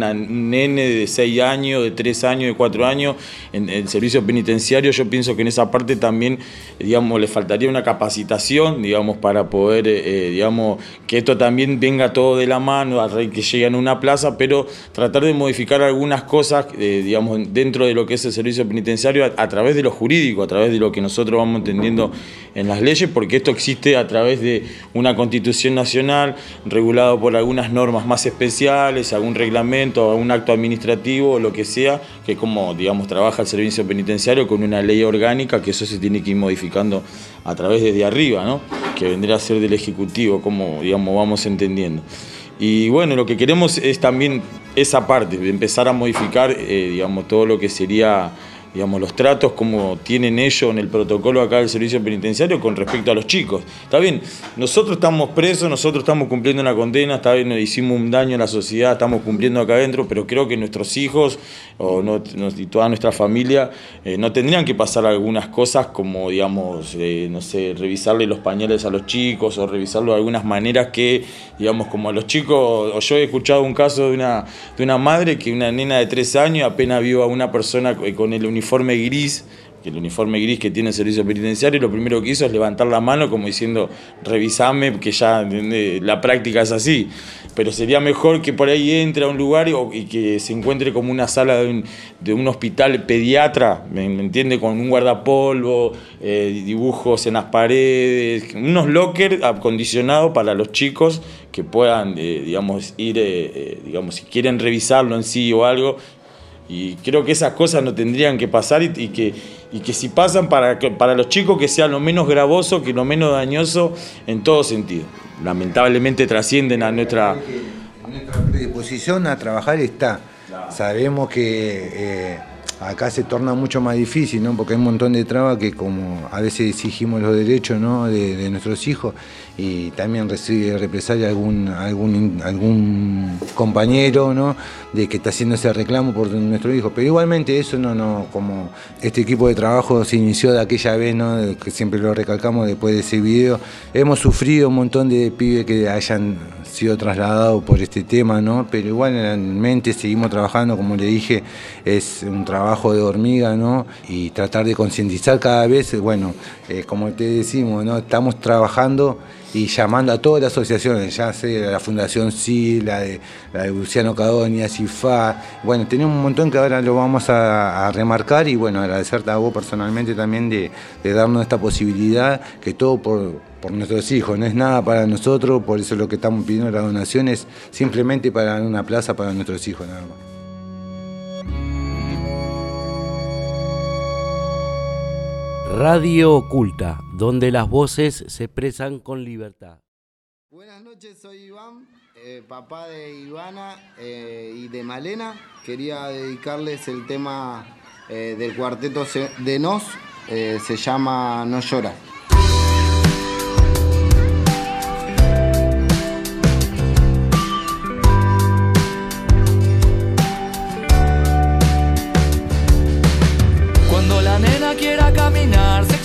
Speaker 7: nene de 6 años de 3 años de 4 años en el servicio penitenciario. Yo pienso que en esa parte también digamos le faltaría una capacitación digamos para poder eh, eh, digamos que esto también venga todo de la mano que lleguen a una plaza pero tratar de modificar algunas cosas eh, digamos dentro de lo que es el servicio penitenciario a, a través de lo jurídico a través de lo que nosotros vamos entendiendo en las leyes porque esto existe a través de una constitución nacional regulado por algunas normas más especiales, algún reglamento, algún acto administrativo lo que sea, que como digamos trabaja el servicio penitenciario con una ley orgánica que eso se tiene que ir modificando a través desde arriba, ¿no? que vendría a ser del Ejecutivo, como digamos vamos entendiendo. Y bueno, lo que queremos es también esa parte, de empezar a modificar eh, digamos, todo lo que sería digamos, los tratos como tienen ellos en el protocolo acá del servicio penitenciario con respecto a los chicos. Está bien, nosotros estamos presos, nosotros estamos cumpliendo una condena, está bien, nos hicimos un daño a la sociedad, estamos cumpliendo acá adentro, pero creo que nuestros hijos o no- y toda nuestra familia eh, no tendrían que pasar algunas cosas como, digamos, eh, no sé, revisarle los pañales a los chicos o revisarlo de algunas maneras que, digamos, como a los chicos, o yo he escuchado un caso de una, de una madre que una nena de tres años apenas vio a una persona con el uniforme gris, que el uniforme gris que tiene el servicio penitenciario, lo primero que hizo es levantar la mano como diciendo, revisame, que ya la práctica es así. Pero sería mejor que por ahí entre a un lugar y, que se encuentre como una sala de un, hospital pediatra, ¿me, entiende? Con un guardapolvo, eh, dibujos en las paredes, unos lockers acondicionados para los chicos que puedan, eh, digamos, ir, eh, digamos, si quieren revisarlo en sí o algo, y creo que esas cosas no tendrían que pasar y, y que, y que si pasan para, que- para los chicos que sea lo menos gravoso, que lo menos dañoso en todo sentido. Lamentablemente trascienden a nuestra...
Speaker 5: Nuestra predisposición a trabajar está. Sabemos que eh, acá se torna mucho más difícil, ¿no? Porque hay un montón de trabas que como a veces exigimos los derechos de, nuestros hijos y también recibe represalia algún, algún, compañero ¿no? de que está haciendo ese reclamo por nuestro hijo. Pero igualmente eso no, no, como este equipo de trabajo se inició de aquella vez, ¿no? que siempre lo recalcamos después de ese video. Hemos sufrido un montón de pibes que hayan sido trasladados por este tema, ¿no? Pero igualmente seguimos trabajando, como le dije, es un trabajo de hormiga, ¿no? Y tratar de concientizar cada vez, bueno, eh, como te decimos, ¿no? Estamos trabajando y llamando a todas las asociaciones, ya sea la Fundación Sí, la de, la de Luciano Cadonia, CIFA, bueno, tenemos un montón que ahora lo vamos a, remarcar y bueno, agradecerte a vos personalmente también de, de darnos esta posibilidad, que todo por, por nuestros hijos, no es nada para nosotros, por eso lo que estamos pidiendo la donación es simplemente para una plaza para nuestros hijos nada más.
Speaker 10: Radio Oculta, donde las voces se expresan con libertad.
Speaker 4: Buenas noches, soy Iván, eh, papá de Ivana eh, y de Malena. Quería dedicarles el tema eh, del cuarteto de Nos, se llama No llora.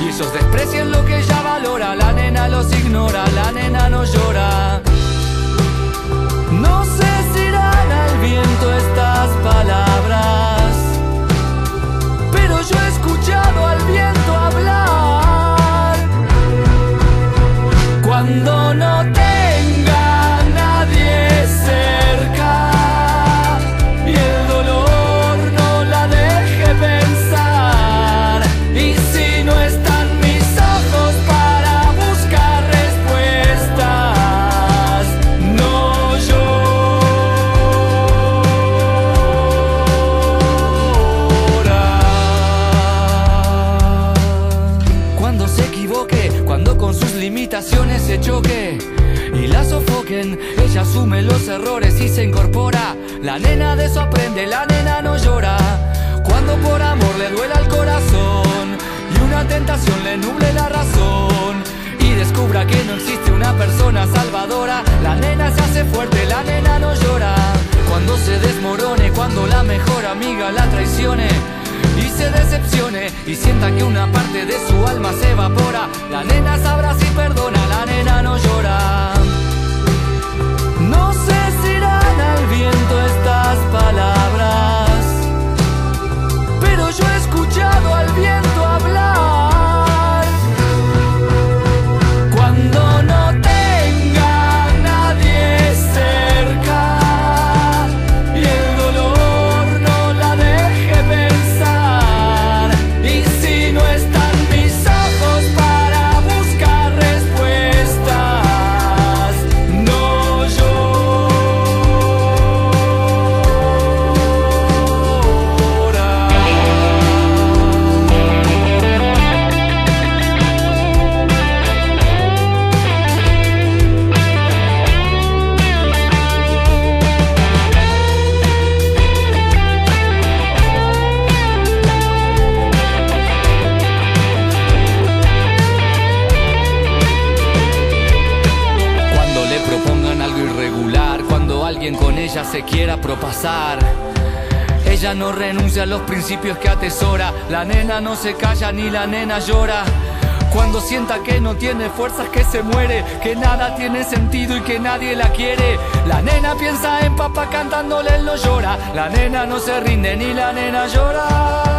Speaker 9: Y ellos desprecian lo que ella valora, la nena los ignora, la nena no llora. No sé si irán al viento estas palabras, pero yo he escuchado al viento los errores y se incorpora. La nena de eso aprende, la nena no llora. Cuando por amor le duela el corazón y una tentación le nuble la razón y descubra que no existe una persona salvadora, la nena se hace fuerte, la nena no llora. Cuando se desmorone, cuando la mejor amiga la traicione y se decepcione y sienta que una parte de su alma se evapora, la nena sabrá si perdona, la nena no llora. Al viento principios que atesora, la nena no se calla ni la nena llora. Cuando sienta que no tiene fuerzas, que se muere, que nada tiene sentido y que nadie la quiere. La nena piensa en papá cantándole, él no llora. La nena no se rinde ni la nena llora.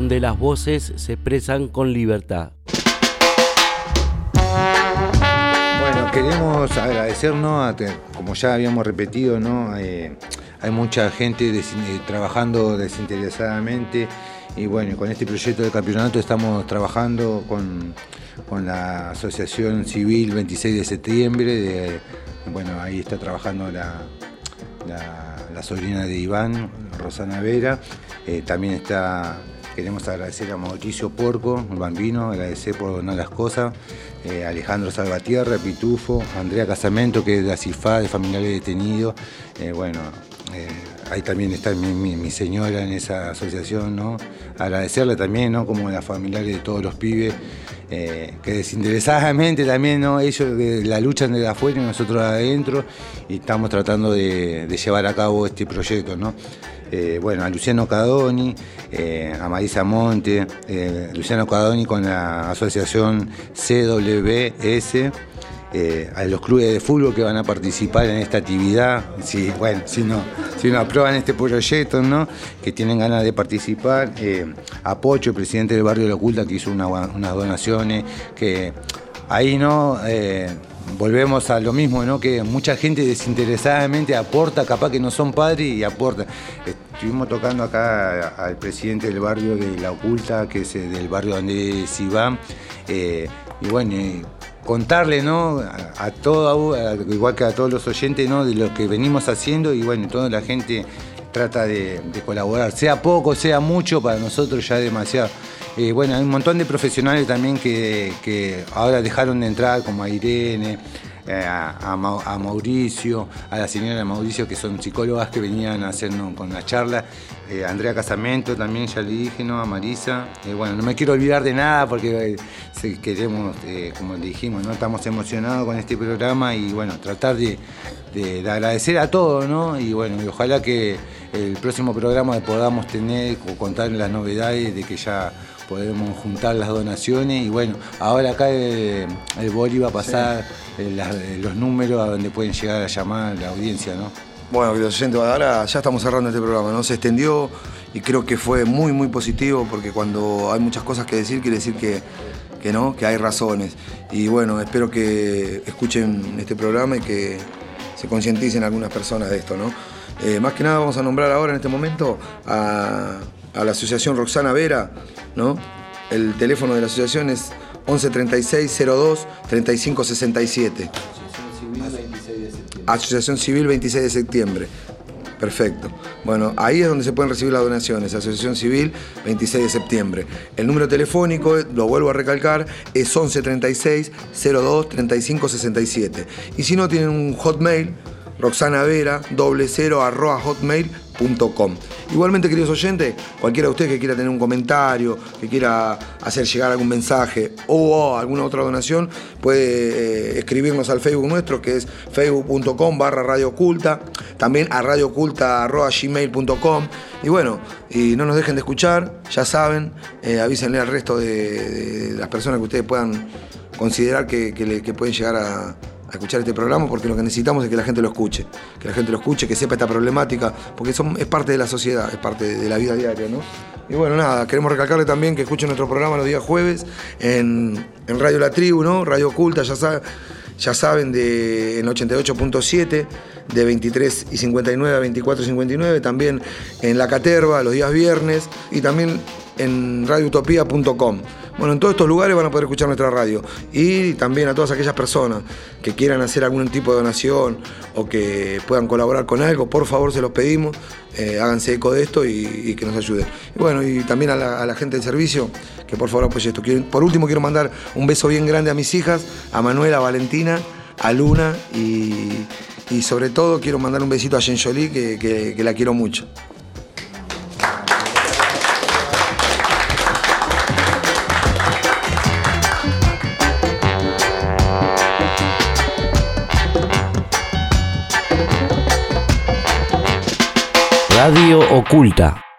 Speaker 10: Donde las voces se expresan con libertad.
Speaker 5: Bueno, queremos agradecernos, como ya habíamos repetido, ¿no? Eh, hay mucha gente eh, trabajando desinteresadamente y bueno, con este proyecto de campeonato estamos trabajando con, con la Asociación Civil 26 de septiembre, bueno, ahí está trabajando la, la, la sobrina de Iván, Rosana Vera, Eh, también está, queremos agradecer a Mauricio Porco, el bambino, agradecer por donar las cosas, eh, Alejandro Salvatierra, Pitufo, Andrea Casamento, que es de la CIFA, de familiares detenidos, eh, bueno, eh, ahí también está mi, señora en esa asociación, ¿no? Agradecerle también, ¿no? Como la familiares de todos los pibes, que desinteresadamente también, ¿no? Ellos de la luchan de afuera y nosotros de adentro, y estamos tratando de, de llevar a cabo este proyecto, ¿no? Eh, bueno, a Luciano Cadoni, eh, a Marisa Monte, eh, Luciano Cadoni con la asociación CWS, eh, a los clubes de fútbol que van a participar en esta actividad, si, bueno, si no, si aprueban este proyecto, ¿no? que tienen ganas de participar, a Pocho, el presidente del barrio de la Oculta, que hizo una- unas donaciones, que ahí no volvemos a lo mismo, ¿no? que mucha gente desinteresadamente aporta, capaz que no son padres y aporta. Estuvimos tocando acá al presidente del barrio de La Oculta, que es eh, del barrio donde es Iván, eh, y bueno, eh, contarle, ¿no? A, a todo, igual que a todos los oyentes, ¿no? De lo que venimos haciendo y bueno, toda la gente trata de, de colaborar, sea poco, sea mucho, para nosotros ya es demasiado. Eh, bueno, hay un montón de profesionales también que, que ahora dejaron de entrar, como a Irene, eh, a, a Mau- a Mauricio, a la señora Mauricio, que son psicólogas que venían a hacernos con la charla. Eh, Andrea Casamento también, ya le dije, ¿no? A Marisa. Eh, bueno, no me quiero olvidar de nada porque queremos, como le dijimos, ¿no? Estamos emocionados con este programa y bueno, tratar de, de- de agradecer a todos, ¿no? Y bueno, y ojalá que el próximo programa podamos tener o contar las novedades de que ya podemos juntar las donaciones y bueno, ahora acá el, el Boli va a pasar eh, las- eh, los números a donde pueden llegar a llamar la audiencia, ¿no?
Speaker 1: Bueno, queridos oyentes, ahora ya estamos cerrando este programa, ¿no? Se extendió y creo que fue muy, muy positivo porque cuando hay muchas cosas que decir, quiere decir que, que no, que hay razones. Y bueno, espero que escuchen este programa y que se concienticen algunas personas de esto, ¿no? Eh, más que nada vamos a nombrar ahora en este momento a, a la asociación Roxana Vera, ¿no? El teléfono de la asociación es 11 36 02 35 67. Asociación Civil 26 de septiembre. Perfecto. Bueno, ahí es donde se pueden recibir las donaciones, Asociación Civil 26 de septiembre. El número telefónico, eh, lo vuelvo a recalcar, es 11 36 02 35 67. Y si no, tienen un hotmail, Roxana Vera, doble cero, arroba hotmail.com. Igualmente, queridos oyentes, cualquiera de ustedes que quiera tener un comentario, que quiera hacer llegar algún mensaje o alguna otra donación, puede eh, escribirnos al Facebook nuestro, que es facebook.com barra radio también a radioculta arroba gmail.com. Y bueno, y no nos dejen de escuchar, ya saben, eh, avísenle al resto de, las personas que ustedes puedan considerar que le- que pueden llegar a, a escuchar este programa porque lo que necesitamos es que la gente lo escuche, que la gente lo escuche, que sepa esta problemática, porque es parte de la sociedad, es parte de, la vida diaria, ¿no? Y bueno, nada, queremos recalcarle también que escuchen nuestro programa los días jueves en, en Radio La Tribu, ¿no? Radio Oculta, ya saben, de, en 88.7, de 23 y 59 a 24 y 59, también en La Caterva los días viernes y también en radioutopía.com. Bueno, en todos estos lugares van a poder escuchar nuestra radio. Y también a todas aquellas personas que quieran hacer algún tipo de donación o que puedan colaborar con algo, por favor se los pedimos, eh, háganse eco de esto y, que nos ayuden. Y bueno, y también a la, gente del servicio, que por favor apoye esto. Por último, quiero mandar un beso bien grande a mis hijas, a Manuela, a Valentina, a Luna y, sobre todo quiero mandar un besito a Jen Jolie, que la quiero mucho.
Speaker 10: Radio Oculta.